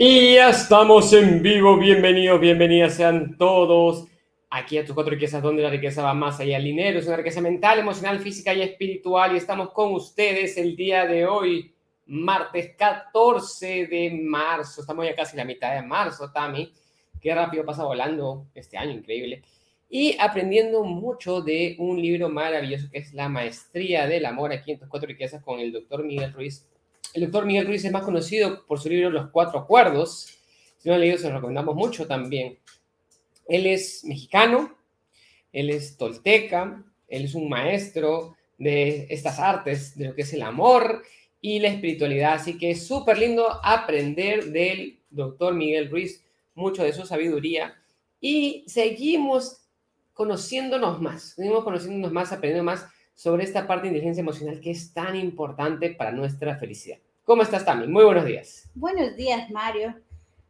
Y ya estamos en vivo. Bienvenidos, bienvenidas sean todos aquí a tus cuatro riquezas, donde la riqueza va más allá del dinero. Es una riqueza mental, emocional, física y espiritual. Y estamos con ustedes el día de hoy, martes 14 de marzo. Estamos ya casi la mitad de marzo, Tami. Qué rápido pasa volando este año, increíble. Y aprendiendo mucho de un libro maravilloso que es La Maestría del Amor aquí en tus cuatro riquezas con el doctor Miguel Ruiz el doctor Miguel Ruiz es más conocido por su libro Los Cuatro Acuerdos. Si no lo han leído, se lo recomendamos mucho también. Él es mexicano, él es tolteca, él es un maestro de estas artes, de lo que es el amor y la espiritualidad. Así que es súper lindo aprender del doctor Miguel Ruiz, mucho de su sabiduría. Y seguimos conociéndonos más, seguimos conociéndonos más, aprendiendo más sobre esta parte de inteligencia emocional que es tan importante para nuestra felicidad. ¿Cómo estás, Tami? Muy buenos días. Buenos días, Mario.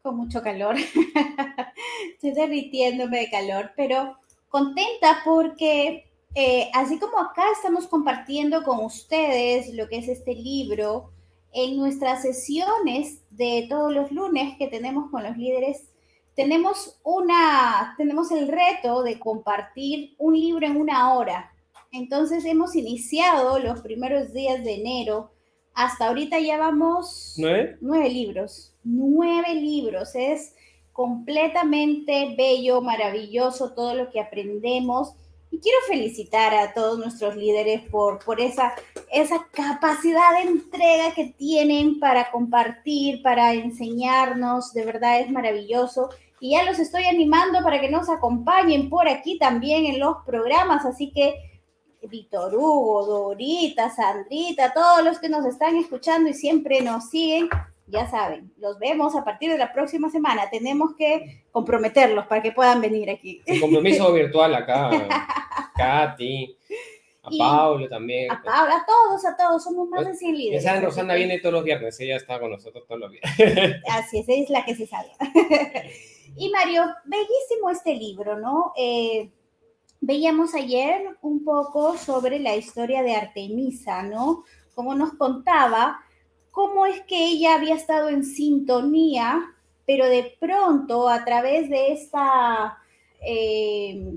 Con mucho calor. Estoy derritiéndome de calor, pero contenta porque eh, así como acá estamos compartiendo con ustedes lo que es este libro, en nuestras sesiones de todos los lunes que tenemos con los líderes, tenemos una, tenemos el reto de compartir un libro en una hora. Entonces hemos iniciado los primeros días de enero. Hasta ahorita ya vamos ¿Nueve? nueve libros. Nueve libros. Es completamente bello, maravilloso todo lo que aprendemos. Y quiero felicitar a todos nuestros líderes por, por esa, esa capacidad de entrega que tienen para compartir, para enseñarnos. De verdad es maravilloso. Y ya los estoy animando para que nos acompañen por aquí también en los programas. Así que Víctor Hugo, Dorita, Sandrita, todos los que nos están escuchando y siempre nos siguen, ya saben, los vemos a partir de la próxima semana. Tenemos que comprometerlos para que puedan venir aquí. Un compromiso virtual acá. Katy, a Y Pablo también. A Paula, a todos, a todos, somos más de 100 líderes. Esa Rosana viene todos los viernes, ella está con nosotros todos los viernes. Así es, es la que se sabe. y Mario, bellísimo este libro, ¿no? Eh, veíamos ayer un poco sobre la historia de Artemisa, ¿no? Como nos contaba, cómo es que ella había estado en sintonía, pero de pronto a través de esta... eh,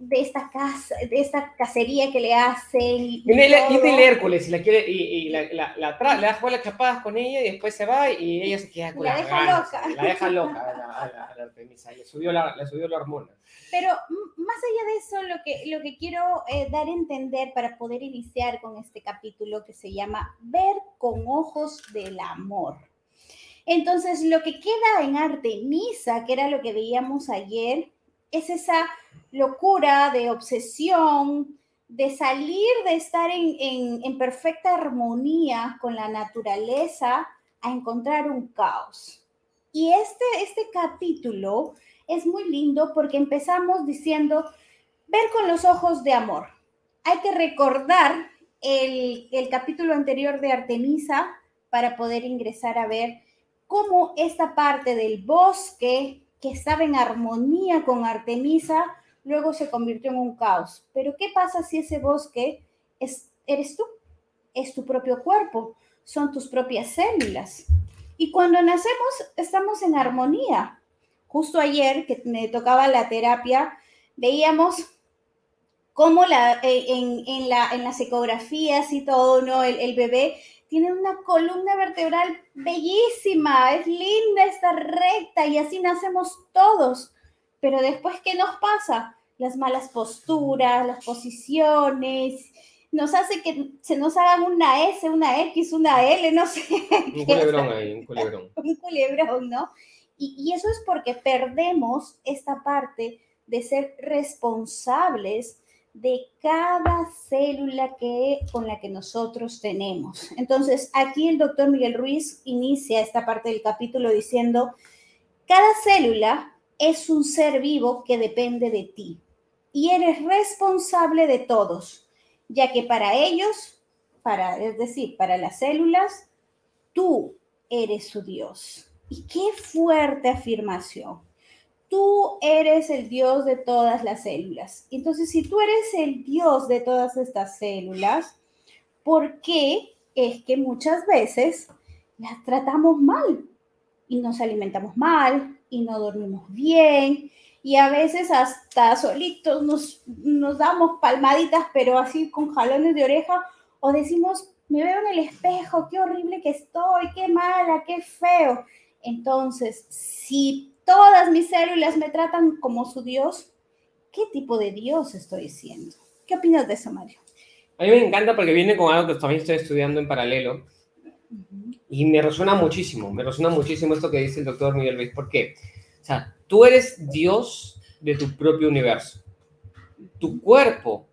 de esta casa, de esta cacería que le hacen. y Viene el, el Hércules y la quiere, y, y la, la, la tra- le da jugar las chapadas con ella y después se va y ella se queda con La las deja ganas, loca. La deja loca a la, a la- la Artemisa, le subió la, le subió la hormona. Pero más allá de eso, lo que, lo que quiero eh, dar a entender para poder iniciar con este capítulo que se llama Ver con ojos del amor. Entonces, lo que queda en Artemisa, que era lo que veíamos ayer, es esa locura de obsesión, de salir de estar en, en- perfecta armonía con la naturaleza a encontrar un caos. Y este, este capítulo es muy lindo porque empezamos diciendo, ver con los ojos de amor. Hay que recordar el, el capítulo anterior de Artemisa para poder ingresar a ver cómo esta parte del bosque que estaba en armonía con Artemisa, luego se convirtió en un caos. Pero ¿qué pasa si ese bosque es, eres tú? Es tu propio cuerpo, son tus propias células. Y cuando nacemos estamos en armonía. Justo ayer que me tocaba la terapia, veíamos cómo la, eh, en, en la, en las ecografías y todo, ¿no? El, el bebé tiene una columna vertebral bellísima, es linda, está recta y así nacemos todos. Pero después, ¿qué nos pasa? Las malas posturas, las posiciones, nos hace que se nos hagan una S, una X, una L, no sé. Un culebrón ahí, un culebrón. un culebrón, ¿no? Y, y eso es porque perdemos esta parte de ser responsables de cada célula que, con la que nosotros tenemos. Entonces, aquí el doctor Miguel Ruiz inicia esta parte del capítulo diciendo, cada célula es un ser vivo que depende de ti y eres responsable de todos, ya que para ellos, para, es decir, para las células, tú eres su Dios. Y qué fuerte afirmación. Tú eres el Dios de todas las células. Entonces, si tú eres el Dios de todas estas células, ¿por qué es que muchas veces las tratamos mal? y nos alimentamos mal y no dormimos bien y a veces hasta solitos nos, damos palmaditas, pero así con jalones de oreja o decimos, me veo en el espejo, qué horrible que estoy, qué mala, qué feo. Entonces, si todas mis células me tratan como su Dios, ¿qué tipo de Dios estoy siendo? ¿Qué opinas de eso, Mario? A mí me encanta porque viene con algo que también estoy estudiando en paralelo y me resuena muchísimo, me resuena muchísimo esto que dice el doctor Miguel Luis. ¿Por qué? O sea, tú eres Dios de tu propio universo. Tu cuerpo,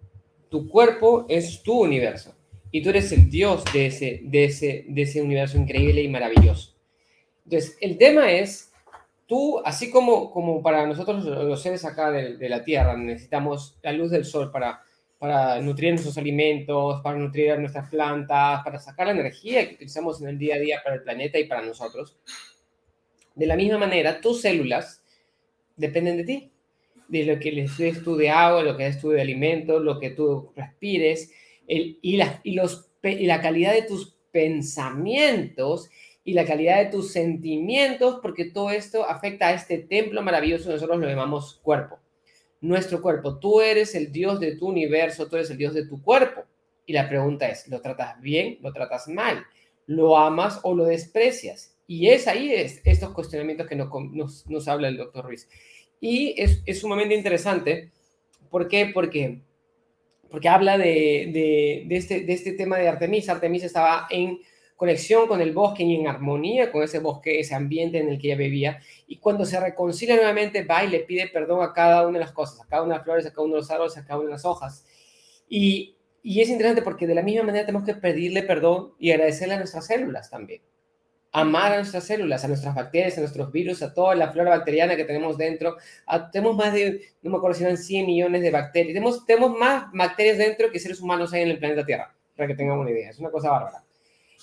tu cuerpo es tu universo y tú eres el Dios de ese, de ese, de ese universo increíble y maravilloso. Entonces, el tema es, tú, así como, como para nosotros los seres acá de, de la Tierra, necesitamos la luz del sol para para nutrir nuestros alimentos, para nutrir nuestras plantas, para sacar la energía que utilizamos en el día a día para el planeta y para nosotros. De la misma manera, tus células dependen de ti, de lo que les des tú de agua, lo que des de alimento, lo que tú respires el, y, la, y, los, y la calidad de tus pensamientos y la calidad de tus sentimientos, porque todo esto afecta a este templo maravilloso, nosotros lo llamamos cuerpo nuestro cuerpo. Tú eres el Dios de tu universo, tú eres el Dios de tu cuerpo. Y la pregunta es, ¿lo tratas bien? ¿Lo tratas mal? ¿Lo amas o lo desprecias? Y es ahí es, estos cuestionamientos que nos, nos, habla el doctor Ruiz. Y es, es, sumamente interesante. ¿Por qué? Porque, porque habla de, de, de, este, de este tema de Artemisa. Artemisa estaba en conexión con el bosque y en armonía con ese bosque, ese ambiente en el que ella vivía. Y cuando se reconcilia nuevamente, va y le pide perdón a cada una de las cosas, a cada una de las flores, a cada uno de los árboles, a cada una de las hojas. Y, y es interesante porque de la misma manera tenemos que pedirle perdón y agradecerle a nuestras células también. Amar a nuestras células, a nuestras bacterias, a nuestros virus, a toda la flora bacteriana que tenemos dentro. tenemos más de, no me acuerdo si eran 100 millones de bacterias. Tenemos, tenemos más bacterias dentro que seres humanos hay en el planeta Tierra, para que tengamos una idea. Es una cosa bárbara.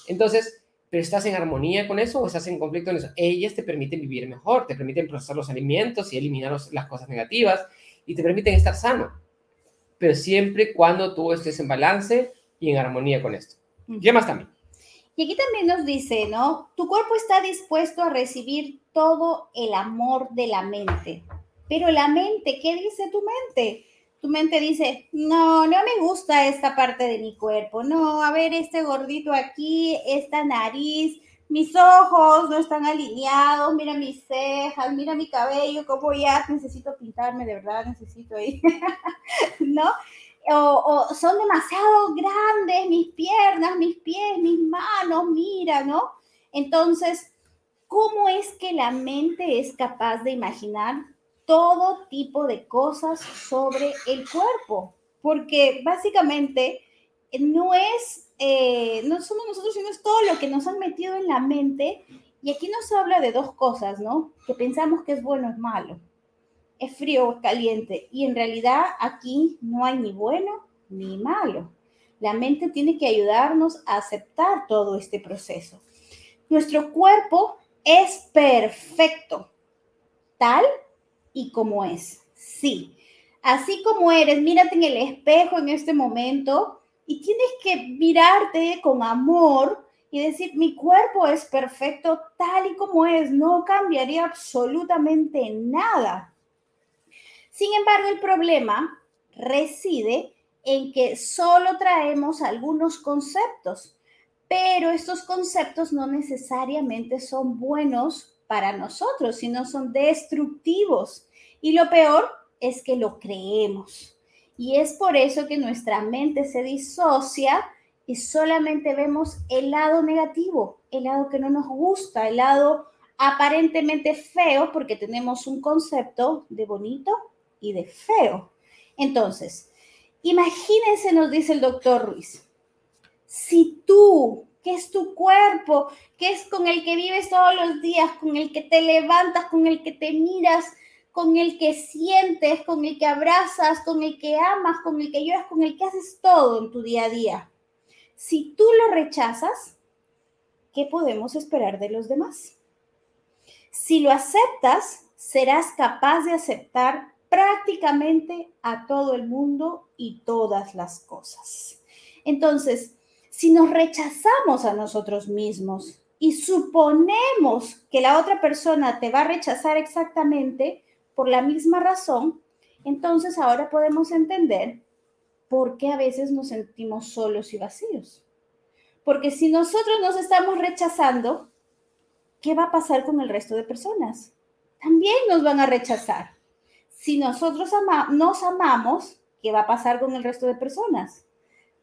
Entonces, ¿pero estás en armonía con eso o estás en conflicto con eso? Ellas te permiten vivir mejor, te permiten procesar los alimentos y eliminar las cosas negativas y te permiten estar sano. Pero siempre cuando tú estés en balance y en armonía con esto. ¿Qué más también? Y aquí también nos dice, ¿no? Tu cuerpo está dispuesto a recibir todo el amor de la mente. Pero la mente, ¿qué dice tu mente? Tu mente dice, no, no me gusta esta parte de mi cuerpo, no, a ver, este gordito aquí, esta nariz, mis ojos no están alineados, mira mis cejas, mira mi cabello, como ya necesito pintarme, de verdad necesito ir, ¿no? O, o, son demasiado grandes mis piernas, mis pies, mis manos, mira, ¿no? Entonces, ¿cómo es que la mente es capaz de imaginar todo tipo de cosas sobre el cuerpo, porque básicamente eh, no es, eh, no somos nosotros, sino es todo lo que nos han metido en la mente. Y aquí nos habla de dos cosas, ¿no? Que pensamos que es bueno, es malo, es frío o caliente. Y en realidad aquí no hay ni bueno ni malo. La mente tiene que ayudarnos a aceptar todo este proceso. Nuestro cuerpo es perfecto, tal y como es. Sí, así como eres, mírate en el espejo en este momento y tienes que mirarte con amor y decir, mi cuerpo es perfecto tal y como es, no cambiaría absolutamente nada. Sin embargo, el problema reside en que solo traemos algunos conceptos, pero estos conceptos no necesariamente son buenos para nosotros, sino son destructivos. Y lo peor es que lo creemos. Y es por eso que nuestra mente se disocia y solamente vemos el lado negativo, el lado que no nos gusta, el lado aparentemente feo, porque tenemos un concepto de bonito y de feo. Entonces, imagínense, nos dice el doctor Ruiz, si tú que es tu cuerpo, que es con el que vives todos los días, con el que te levantas, con el que te miras, con el que sientes, con el que abrazas, con el que amas, con el que lloras, con el que haces todo en tu día a día. Si tú lo rechazas, ¿qué podemos esperar de los demás? Si lo aceptas, serás capaz de aceptar prácticamente a todo el mundo y todas las cosas. Entonces, si nos rechazamos a nosotros mismos, y suponemos que la otra persona te va a rechazar exactamente por la misma razón, entonces ahora podemos entender por qué a veces nos sentimos solos y vacíos. Porque si nosotros nos estamos rechazando, ¿qué va a pasar con el resto de personas? También nos van a rechazar. Si nosotros nos amamos, ¿qué va a pasar con el resto de personas?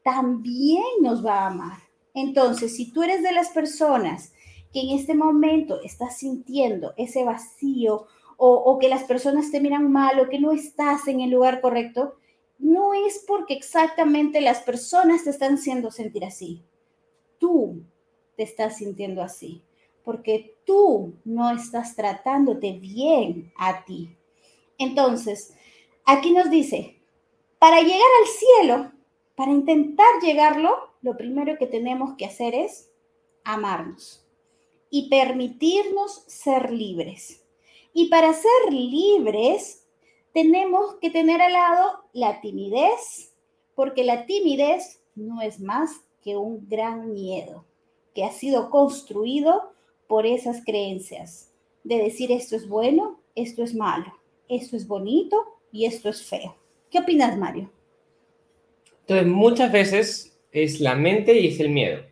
También nos va a amar. Entonces, si tú eres de las personas que en este momento estás sintiendo ese vacío o, que las personas te miran mal o que no estás en el lugar correcto, no es porque exactamente las personas te están haciendo sentir así tú te estás sintiendo así, porque tú no estás tratándote bien a ti. Entonces, aquí nos dice, para llegar al cielo, para intentar llegarlo, lo primero que tenemos que hacer es amarnos y permitirnos ser libres. Y para ser libres, tenemos que tener al lado la timidez, porque la timidez no es más que un gran miedo que ha sido construido por esas creencias de decir esto es bueno, esto es malo, esto es bonito y esto es feo. ¿Qué opinas, Mario? Entonces, muchas veces es la mente y es el miedo,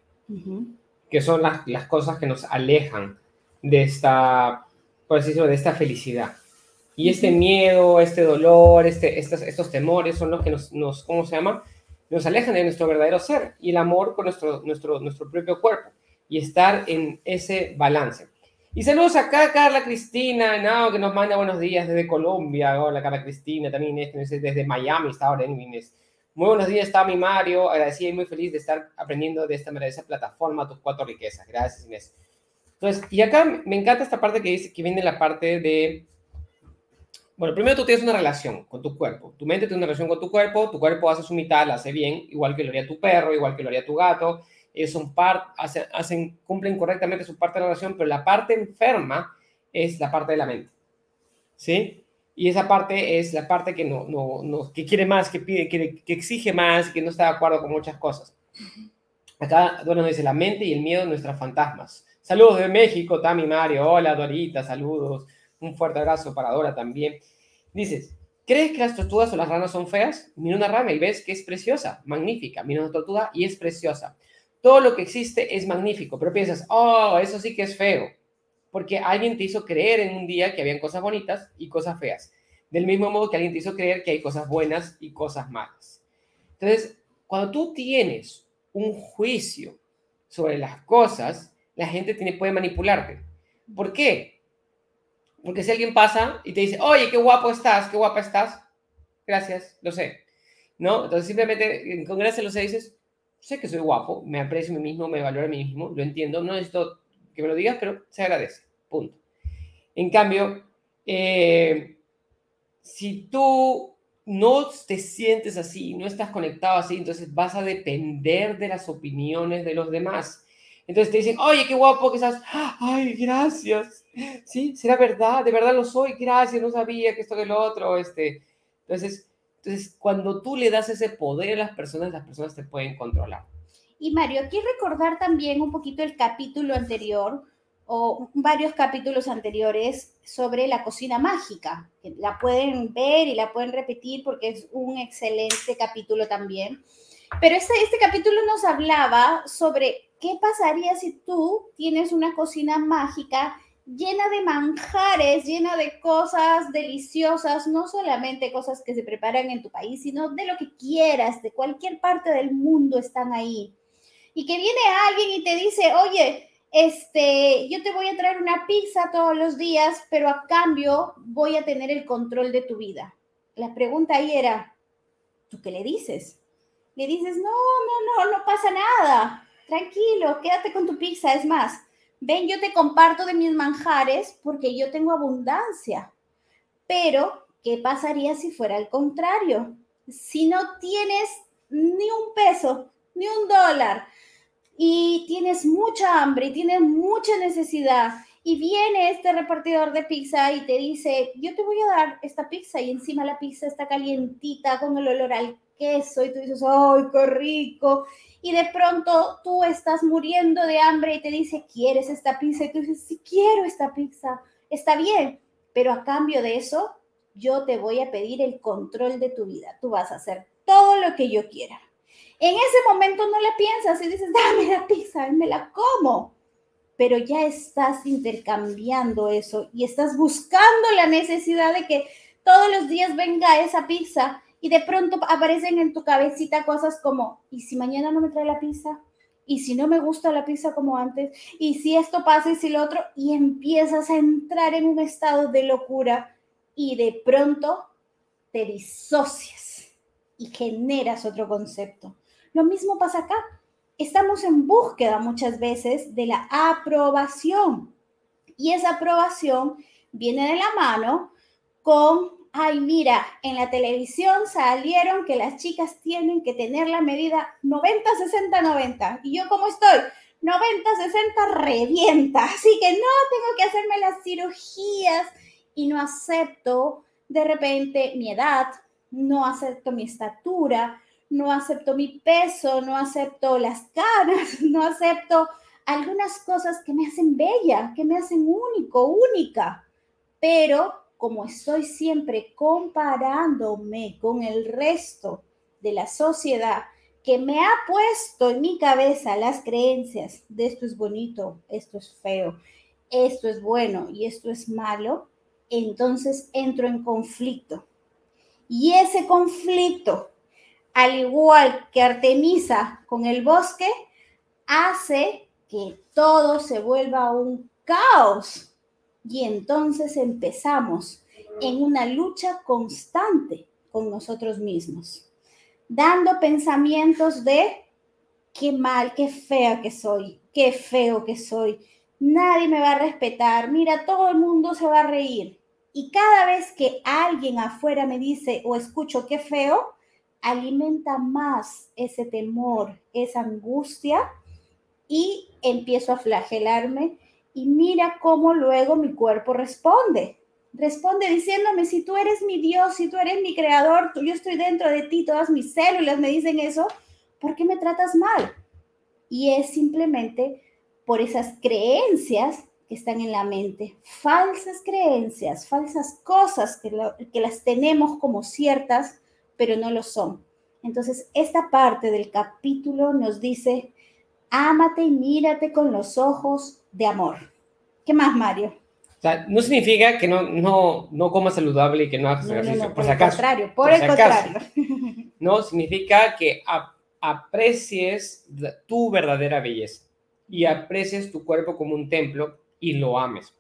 que son las, las, cosas que nos alejan de esta, por decirlo, de esta felicidad. Y este miedo, este dolor, este, estos, estos temores son los que nos, nos, ¿cómo se llama? nos alejan de nuestro verdadero ser y el amor por nuestro, nuestro, nuestro propio cuerpo y estar en ese balance. Y saludos acá Carla Cristina, no, que nos manda buenos días desde Colombia. Hola Carla Cristina, también este, desde Miami está ahora en Inés. Muy buenos días, está mi Mario. Agradecida y muy feliz de estar aprendiendo de esta maravillosa plataforma, tus cuatro riquezas. Gracias, Inés. Entonces, y acá me encanta esta parte que dice que viene la parte de bueno, primero tú tienes una relación con tu cuerpo. Tu mente tiene una relación con tu cuerpo, tu cuerpo hace su mitad, la hace bien, igual que lo haría tu perro, igual que lo haría tu gato. Ellos son part, hacen, hacen, cumplen correctamente su parte de la relación, pero la parte enferma es la parte de la mente. ¿Sí? Y esa parte es la parte que, no, no, no que quiere más, que pide, que, que exige más, que no está de acuerdo con muchas cosas. Acá Dora nos dice, la mente y el miedo, nuestras fantasmas. Saludos de México, Tami Mario. Hola, Dorita, saludos. Un fuerte abrazo para Dora también. Dices, ¿crees que las tortugas o las ranas son feas? Mira una rana y ves que es preciosa, magnífica. Mira una tortuga y es preciosa. Todo lo que existe es magnífico, pero piensas, oh, eso sí que es feo. Porque alguien te hizo creer en un día que habían cosas bonitas y cosas feas. Del mismo modo que alguien te hizo creer que hay cosas buenas y cosas malas. Entonces, cuando tú tienes un juicio sobre las cosas, la gente tiene, puede manipularte. ¿Por qué? Porque si alguien pasa y te dice, oye, qué guapo estás, qué guapa estás, gracias, lo sé. ¿No? Entonces simplemente con gracias lo sé, dices, sé que soy guapo, me aprecio a mí mismo, me valoro a mí mismo, lo entiendo, no necesito que me lo digas, pero se agradece, punto. En cambio, eh, si tú no te sientes así, no estás conectado así, entonces vas a depender de las opiniones de los demás. Entonces te dicen, oye, qué guapo que estás. Ay, gracias. Sí, será verdad, de verdad lo soy, gracias, no sabía que esto que lo otro. Este. Entonces, entonces, cuando tú le das ese poder a las personas, las personas te pueden controlar. Y Mario, aquí recordar también un poquito el capítulo anterior o varios capítulos anteriores sobre la cocina mágica. La pueden ver y la pueden repetir porque es un excelente capítulo también. Pero este, este capítulo nos hablaba sobre ¿qué pasaría si tú tienes una cocina mágica llena de manjares, llena de cosas deliciosas, no solamente cosas que se preparan en tu país, sino de lo que quieras, de cualquier parte del mundo están ahí. Y que viene alguien y te dice, oye, este, yo te voy a traer una pizza todos los días, pero a cambio voy a tener el control de tu vida. La pregunta ahí era, ¿tú qué le dices? Le dices, no, no, no, no pasa nada tranquilo, quédate con tu pizza. Es más, ven, yo te comparto de mis manjares porque yo tengo abundancia. Pero, ¿qué pasaría si fuera al contrario? Si no tienes ni un peso, ni un dólar, y tienes mucha hambre y tienes mucha necesidad, y viene este repartidor de pizza y te dice, yo te voy a dar esta pizza y encima la pizza está calientita con el olor al queso y tú dices, ¡ay, qué rico! Y de pronto tú estás muriendo de hambre y te dice, ¿quieres esta pizza? Y tú dices, sí, quiero esta pizza. Está bien, pero a cambio de eso, yo te voy a pedir el control de tu vida. Tú vas a hacer todo lo que yo quiera. En ese momento no la piensas y dices, dame la pizza y me la como. Pero ya estás intercambiando eso y estás buscando la necesidad de que todos los días venga esa pizza y de pronto aparecen en tu cabecita cosas como, ¿y si mañana no me trae la pizza? ¿Y si no me gusta la pizza como antes? ¿Y si esto pasa y si lo otro? Y empiezas a entrar en un estado de locura y de pronto te disocias y generas otro concepto. Lo mismo pasa acá. Estamos en búsqueda muchas veces de la aprobación y esa aprobación viene de la mano con ay, mira, en la televisión salieron que las chicas tienen que tener la medida 90, 60, 90. Y yo, ¿cómo estoy? 90, 60, revienta. Así que no tengo que hacerme las cirugías y no acepto de repente mi edad, no acepto mi estatura, no acepto mi peso, no acepto las caras, no acepto algunas cosas que me hacen bella, que me hacen único, única. Pero como estoy siempre comparándome con el resto de la sociedad que me ha puesto en mi cabeza las creencias de esto es bonito, esto es feo, esto es bueno y esto es malo, entonces entro en conflicto. Y ese conflicto, al igual que Artemisa con el bosque, hace que todo se vuelva un caos. Y entonces empezamos en una lucha constante con nosotros mismos, dando pensamientos de qué mal, qué fea que soy, qué feo que soy, nadie me va a respetar, mira, todo el mundo se va a reír. Y cada vez que alguien afuera me dice o escucho qué feo, alimenta más ese temor, esa angustia y empiezo a flagelarme y mira cómo luego mi cuerpo responde. Responde diciéndome, si tú eres mi Dios, si tú eres mi creador, yo estoy dentro de ti, todas mis células me dicen eso, ¿por qué me tratas mal? Y es simplemente por esas creencias que están en la mente, falsas creencias, falsas cosas que, que las tenemos como ciertas, pero no lo son. Entonces, esta parte del capítulo nos dice, ámate y mírate con los ojos de amor. ¿Qué más, Mario? O sea, no significa que no, no, no comas saludable y que no hagas ejercicio, por, por, si acaso. Contrario, por, el contrario. No, significa que aprecies tu verdadera belleza y aprecies tu cuerpo como un templo y lo ames.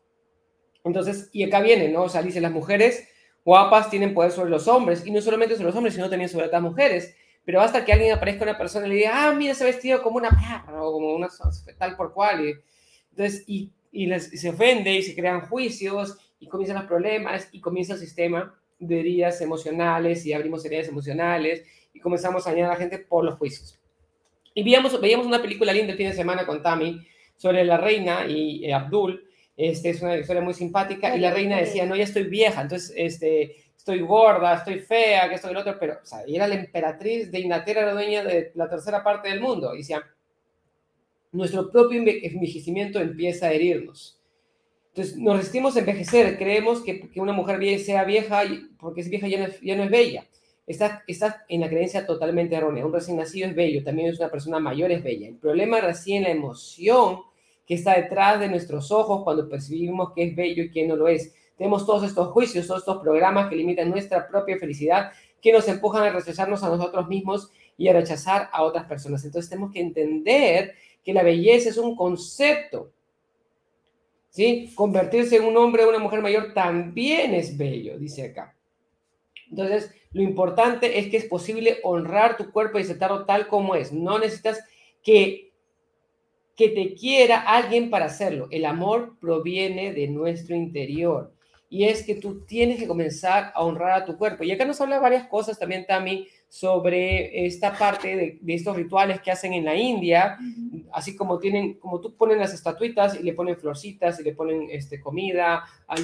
Entonces, y acá viene, ¿no? O sea, dice, las mujeres guapas tienen poder sobre los hombres, y no solamente sobre los hombres, sino también sobre las mujeres. Pero basta que alguien aparezca una persona y le diga, ah, mira, se ha vestido como una perra o como una tal por cual. Y, entonces, y, les, se ofende y se crean juicios y comienzan los problemas y comienza el sistema de heridas emocionales y abrimos heridas emocionales y comenzamos a dañar a la gente por los juicios. Y veíamos, veíamos una película linda el fin de semana con Tami sobre la reina y eh, Abdul. Este, es una historia muy simpática y la reina decía, no, ya estoy vieja, entonces este, estoy gorda, estoy fea, que esto y lo otro, pero, o sea, era la emperatriz de Inglaterra, la dueña de la tercera parte del mundo. Y decía, nuestro propio envejecimiento empieza a herirnos. Entonces, nos resistimos a envejecer, creemos que, que una mujer sea vieja porque es vieja ya no es, ya no es bella. Está, está en la creencia totalmente errónea. Un recién nacido es bello, también es una persona mayor es bella. El problema reside en la emoción que está detrás de nuestros ojos cuando percibimos que es bello y que no lo es. Tenemos todos estos juicios, todos estos programas que limitan nuestra propia felicidad, que nos empujan a rechazarnos a nosotros mismos y a rechazar a otras personas. Entonces tenemos que entender que la belleza es un concepto. ¿Sí? Convertirse en un hombre o una mujer mayor también es bello, dice acá. Entonces, lo importante es que es posible honrar tu cuerpo y aceptarlo tal como es. No necesitas que, que te quiera alguien para hacerlo. El amor proviene de nuestro interior. Y es que tú tienes que comenzar a honrar a tu cuerpo. Y acá nos habla varias cosas también, Tami, sobre esta parte de, estos rituales que hacen en la India, así como tienen, como tú ponen las estatuitas y le ponen florcitas y le ponen este, comida a,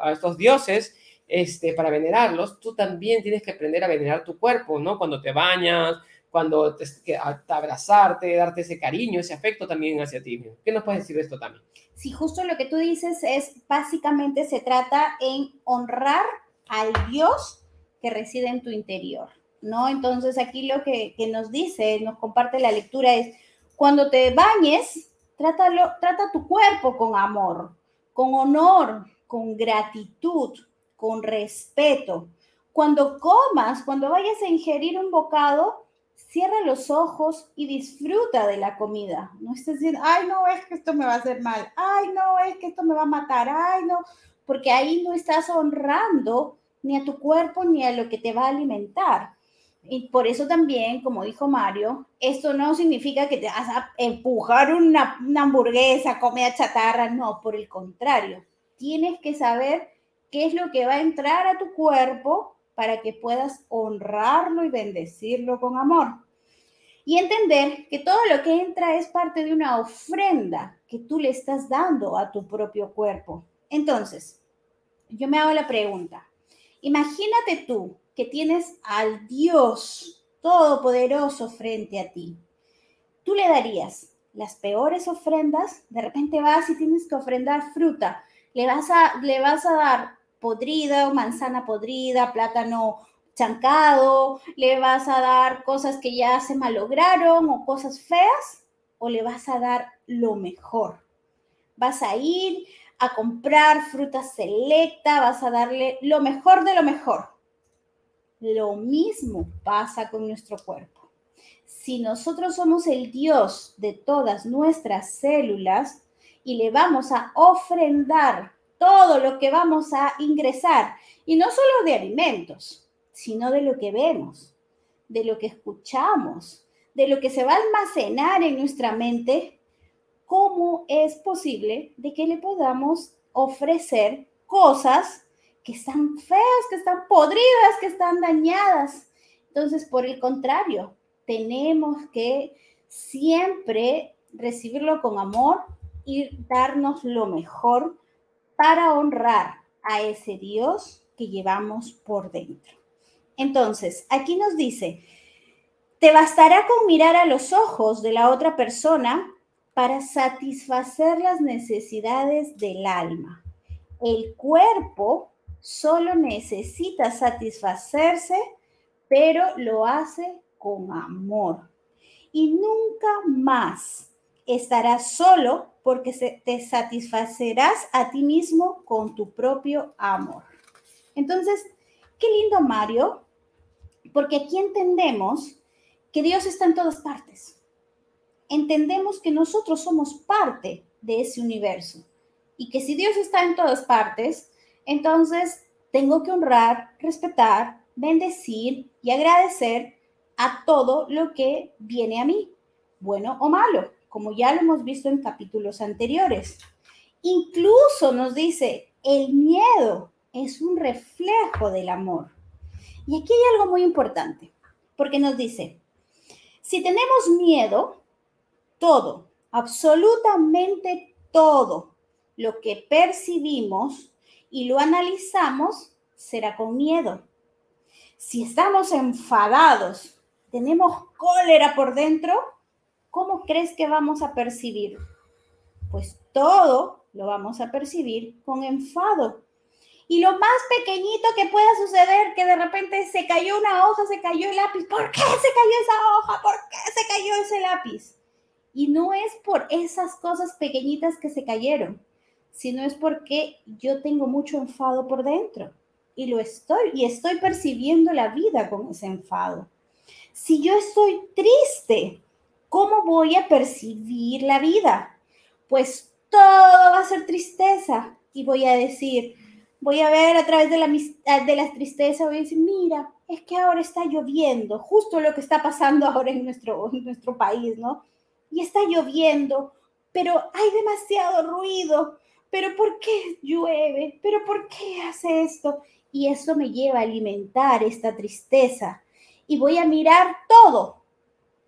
a, estos dioses, este, para venerarlos, tú también tienes que aprender a venerar tu cuerpo, ¿no? Cuando te bañas, cuando te, te abrazarte, darte ese cariño, ese afecto también hacia ti. ¿Qué nos puedes decir de esto también? Sí, justo lo que tú dices es, básicamente se trata en honrar al Dios que reside en tu interior, ¿no? Entonces aquí lo que, que nos dice, nos comparte la lectura es, cuando te bañes, trátalo, trata tu cuerpo con amor, con honor, con gratitud, con respeto. Cuando comas, cuando vayas a ingerir un bocado, cierra los ojos y disfruta de la comida. No estés diciendo, ay, no, es que esto me va a hacer mal, ay, no, es que esto me va a matar, ay, no, porque ahí no estás honrando ni a tu cuerpo ni a lo que te va a alimentar. Y por eso también, como dijo Mario, esto no significa que te vas a empujar una, una hamburguesa, comida chatarra, no, por el contrario, tienes que saber qué es lo que va a entrar a tu cuerpo para que puedas honrarlo y bendecirlo con amor. Y entender que todo lo que entra es parte de una ofrenda que tú le estás dando a tu propio cuerpo. Entonces, yo me hago la pregunta, imagínate tú que tienes al Dios Todopoderoso frente a ti. ¿Tú le darías las peores ofrendas? De repente vas y tienes que ofrendar fruta. Le vas a, le vas a dar podrida, manzana podrida, plátano chancado, le vas a dar cosas que ya se malograron o cosas feas, o le vas a dar lo mejor. Vas a ir a comprar fruta selecta, vas a darle lo mejor de lo mejor. Lo mismo pasa con nuestro cuerpo. Si nosotros somos el Dios de todas nuestras células y le vamos a ofrendar todo lo que vamos a ingresar, y no solo de alimentos, sino de lo que vemos, de lo que escuchamos, de lo que se va a almacenar en nuestra mente, ¿cómo es posible de que le podamos ofrecer cosas que están feas, que están podridas, que están dañadas? Entonces, por el contrario, tenemos que siempre recibirlo con amor y darnos lo mejor para honrar a ese Dios que llevamos por dentro. Entonces, aquí nos dice, te bastará con mirar a los ojos de la otra persona para satisfacer las necesidades del alma. El cuerpo solo necesita satisfacerse, pero lo hace con amor. Y nunca más estará solo porque te satisfacerás a ti mismo con tu propio amor. Entonces, qué lindo, Mario, porque aquí entendemos que Dios está en todas partes. Entendemos que nosotros somos parte de ese universo y que si Dios está en todas partes, entonces tengo que honrar, respetar, bendecir y agradecer a todo lo que viene a mí, bueno o malo como ya lo hemos visto en capítulos anteriores. Incluso nos dice, el miedo es un reflejo del amor. Y aquí hay algo muy importante, porque nos dice, si tenemos miedo, todo, absolutamente todo lo que percibimos y lo analizamos será con miedo. Si estamos enfadados, tenemos cólera por dentro, ¿cómo crees que vamos a percibir? Pues todo lo vamos a percibir con enfado. Y lo más pequeñito que pueda suceder, que de repente se cayó una hoja, se cayó el lápiz. ¿Por qué se cayó esa hoja? ¿Por qué se cayó ese lápiz? Y no es por esas cosas pequeñitas que se cayeron, sino es porque yo tengo mucho enfado por dentro. Y lo estoy, y estoy percibiendo la vida con ese enfado. Si yo estoy triste, ¿cómo voy a percibir la vida? Pues todo va a ser tristeza y voy a decir, voy a ver a través de la, la tristeza, voy a decir, mira, es que ahora está lloviendo, justo lo que está pasando ahora en nuestro, en nuestro país, ¿no? Y está lloviendo, pero hay demasiado ruido, pero ¿por qué llueve? ¿Pero por qué hace esto? Y eso me lleva a alimentar esta tristeza. Y voy a mirar todo,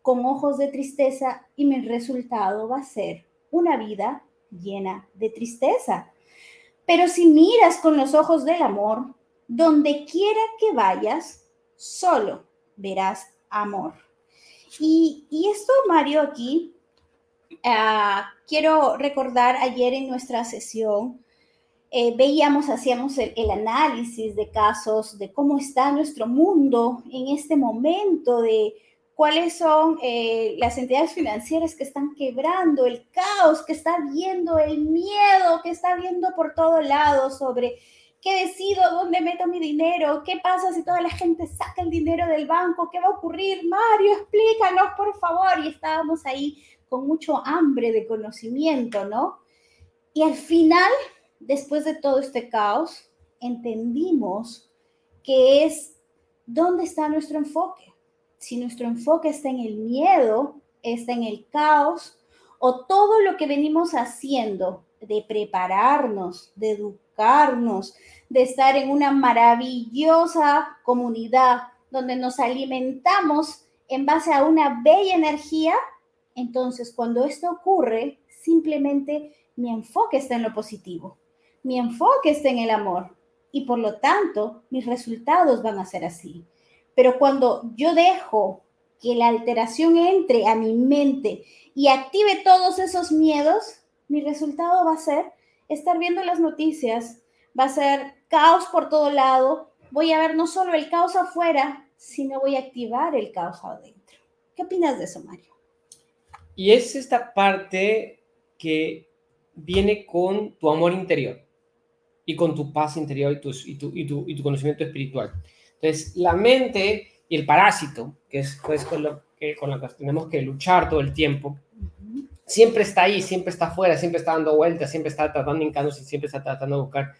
con ojos de tristeza y mi resultado va a ser una vida llena de tristeza. Pero si miras con los ojos del amor, donde quiera que vayas, solo verás amor. Y, esto, Mario, aquí, ah, quiero recordar ayer en nuestra sesión, eh, veíamos, hacíamos el, análisis de casos, de cómo está nuestro mundo en este momento, de cuáles son eh, las entidades financieras que están quebrando, el caos que está viendo, el miedo que está viendo por todo lado sobre qué decido, dónde meto mi dinero, qué pasa si toda la gente saca el dinero del banco, qué va a ocurrir, Mario, explícanos por favor. Y estábamos ahí con mucho hambre de conocimiento, ¿no? Y al final después de todo este caos, entendimos que es dónde está nuestro enfoque. Si nuestro enfoque está en el miedo, está en el caos, o todo lo que venimos haciendo de prepararnos, de educarnos, de estar en una maravillosa comunidad donde nos alimentamos en base a una bella energía, entonces cuando esto ocurre, simplemente mi enfoque está en lo positivo mi enfoque está en el amor y por lo tanto mis resultados van a ser así. Pero cuando yo dejo que la alteración entre a mi mente y active todos esos miedos, mi resultado va a ser estar viendo las noticias, va a ser caos por todo lado, voy a ver no solo el caos afuera, sino voy a activar el caos adentro. ¿Qué opinas de eso, Mario? Y es esta parte que viene con tu amor interior y con tu paz interior y tu, y tu, y tu, y tu conocimiento espiritual. Entonces, la mente y el parásito, que es pues, con, lo que, con lo que tenemos que luchar todo el tiempo, siempre está ahí, siempre está afuera, siempre está dando vueltas, siempre está tratando de y siempre está tratando de buscar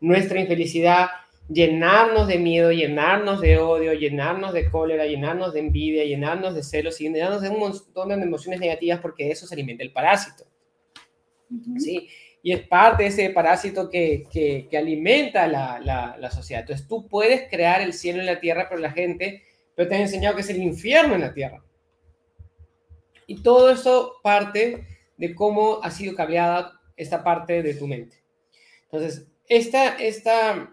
nuestra infelicidad, llenarnos de miedo, llenarnos de odio, llenarnos de cólera, llenarnos de envidia, llenarnos de celos y llenarnos de un montón de emociones negativas porque eso se alimenta el parásito. ¿Sí? Y es parte de ese parásito que, que, alimenta la, la, sociedad. Entonces tú puedes crear el cielo en la tierra, pero la gente, pero te han enseñado que es el infierno en la tierra. Y todo eso parte de cómo ha sido cableada esta parte de tu mente. Entonces, esta, esta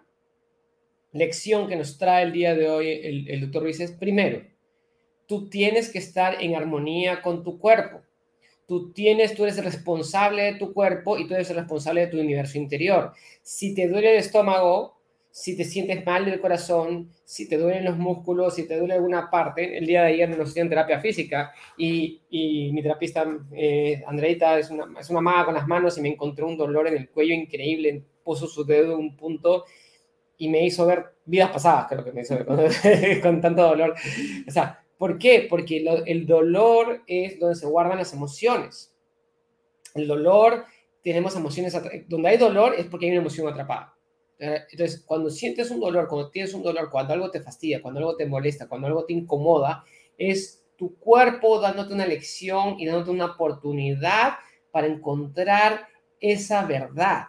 lección que nos trae el día de hoy el, el doctor Ruiz es, primero, tú tienes que estar en armonía con tu cuerpo tú tienes, tú eres el responsable de tu cuerpo y tú eres el responsable de tu universo interior. Si te duele el estómago, si te sientes mal del corazón, si te duelen los músculos, si te duele alguna parte, el día de ayer nos hicieron terapia física y, y mi terapista eh, Andreita es una, es una maga con las manos y me encontró un dolor en el cuello increíble, puso su dedo en un punto y me hizo ver vidas pasadas, creo que me hizo ver con, con tanto dolor. O sea, ¿Por qué? Porque el dolor es donde se guardan las emociones. El dolor, tenemos emociones, donde hay dolor es porque hay una emoción atrapada. Entonces, cuando sientes un dolor, cuando tienes un dolor, cuando algo te fastidia, cuando algo te molesta, cuando algo te incomoda, es tu cuerpo dándote una lección y dándote una oportunidad para encontrar esa verdad.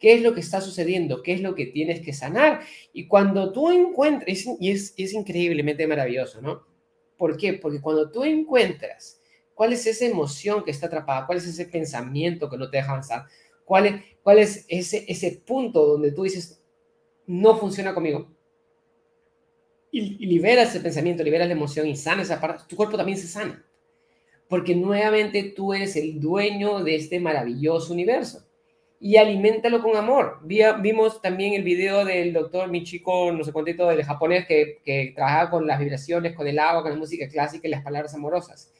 ¿Qué es lo que está sucediendo? ¿Qué es lo que tienes que sanar? Y cuando tú encuentres, y es, es increíblemente maravilloso, ¿no? ¿Por qué? Porque cuando tú encuentras cuál es esa emoción que está atrapada, cuál es ese pensamiento que no te deja avanzar, cuál es, cuál es ese, ese punto donde tú dices, no funciona conmigo, y, liberas ese pensamiento, liberas la emoción y sanas esa parte, tu cuerpo también se sana. Porque nuevamente tú eres el dueño de este maravilloso universo y aliméntalo con amor. vimos también el video del doctor Michiko, no sé cuántito, del japonés que, que trabaja con las vibraciones, con el agua, con la música clásica y las palabras amorosas.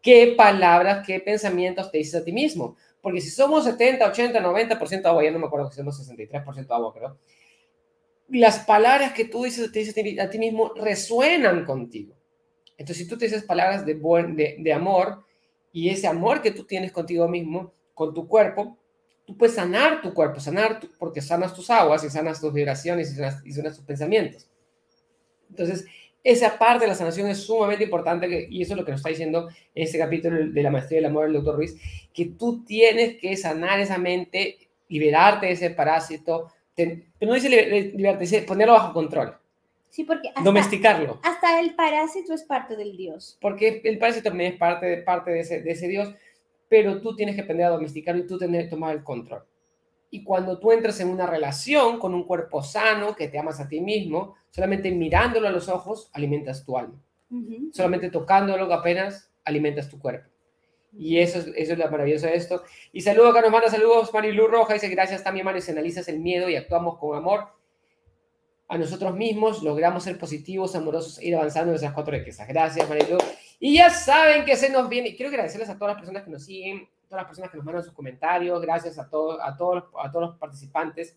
¿Qué palabras, qué pensamientos te dices a ti mismo? Porque si somos 70, 80, 90% agua, ya no me acuerdo si somos 63% agua, creo. Las palabras que tú dices, te dices a ti mismo resuenan contigo. Entonces, si tú te dices palabras de, buen, de, de amor y ese amor que tú tienes contigo mismo, con tu cuerpo, tú puedes sanar tu cuerpo, sanar porque sanas tus aguas y sanas tus vibraciones y sanas, tus pensamientos. Entonces, esa parte de la sanación es sumamente importante y eso es lo que nos está diciendo en este capítulo de la maestría del amor del doctor Ruiz, que tú tienes que sanar esa mente, liberarte de ese parásito, pero no dice liberarte, dice ponerlo bajo control. Sí, porque domesticarlo. Hasta el parásito es parte del Dios. Porque el parásito también es parte, parte de, ese, de ese Dios, pero tú tienes que aprender a domesticarlo y tú tienes que tomar el control. Y cuando tú entras en una relación con un cuerpo sano, que te amas a ti mismo, solamente mirándolo a los ojos, alimentas tu alma. Solamente tocándolo apenas, alimentas tu cuerpo. Y eso es, eso es lo maravilloso de esto. Y saludo acá, nos manda saludos Marilu Roja, dice gracias también Mario, si analizas el miedo y actuamos con amor a nosotros mismos, logramos ser positivos, amorosos e ir avanzando en esas cuatro riquezas. Gracias Marilu. Y ya saben que se nos viene, quiero agradecerles a todas las personas que nos siguen, todas las personas que nos mandan sus comentarios, gracias a, todos a, todos, a todos los participantes.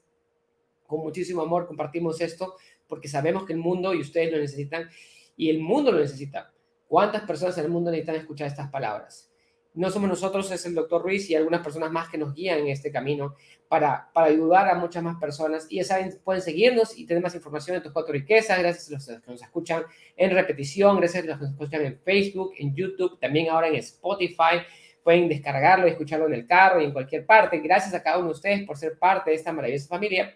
Con muchísimo amor compartimos esto porque sabemos que el mundo y ustedes lo necesitan y el mundo lo necesita. ¿Cuántas personas en el mundo necesitan escuchar estas palabras? No somos nosotros, es el doctor Ruiz y algunas personas más que nos guían en este camino para, para ayudar a muchas más personas. Y ya saben, pueden seguirnos y tener más información de tus cuatro riquezas, gracias a los que nos escuchan en repetición, gracias a los que nos escuchan en Facebook, en YouTube, también ahora en Spotify. Pueden descargarlo y escucharlo en el carro y en cualquier parte. Gracias a cada uno de ustedes por ser parte de esta maravillosa familia.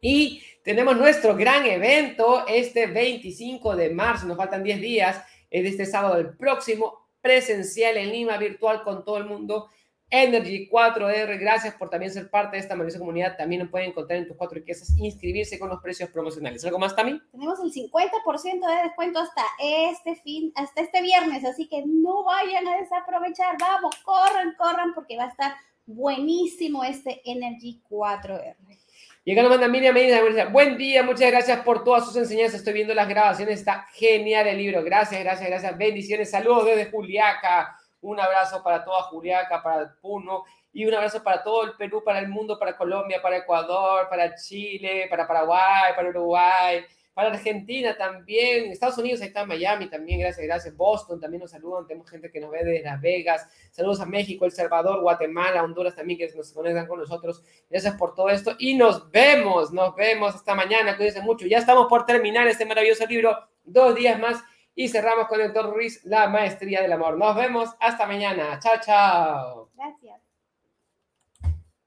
Y tenemos nuestro gran evento este 25 de marzo, nos faltan 10 días, es de este sábado el próximo presencial en Lima, virtual con todo el mundo. Energy 4R, gracias por también ser parte de esta maravillosa comunidad. También lo pueden encontrar en tus cuatro riquezas, inscribirse con los precios promocionales. ¿Algo más también? Tenemos el 50% de descuento hasta este fin, hasta este viernes, así que no vayan a desaprovechar. Vamos, corran, corran, porque va a estar buenísimo este Energy 4R. Nos manda Miriam Medina, buen día, muchas gracias por todas sus enseñanzas, estoy viendo las grabaciones, está genial el libro, gracias, gracias, gracias, bendiciones, saludos desde Juliaca, un abrazo para toda Juliaca, para Puno, y un abrazo para todo el Perú, para el mundo, para Colombia, para Ecuador, para Chile, para Paraguay, para Uruguay, para Argentina también, Estados Unidos, ahí está Miami también, gracias, gracias, Boston también nos saludan, tenemos gente que nos ve desde Las Vegas, saludos a México, El Salvador, Guatemala, Honduras también que nos conectan con nosotros, gracias por todo esto y nos vemos, nos vemos esta mañana, cuídense mucho, ya estamos por terminar este maravilloso libro, dos días más y cerramos con el doctor Ruiz, La Maestría del Amor. Nos vemos hasta mañana, chao, chao. Gracias.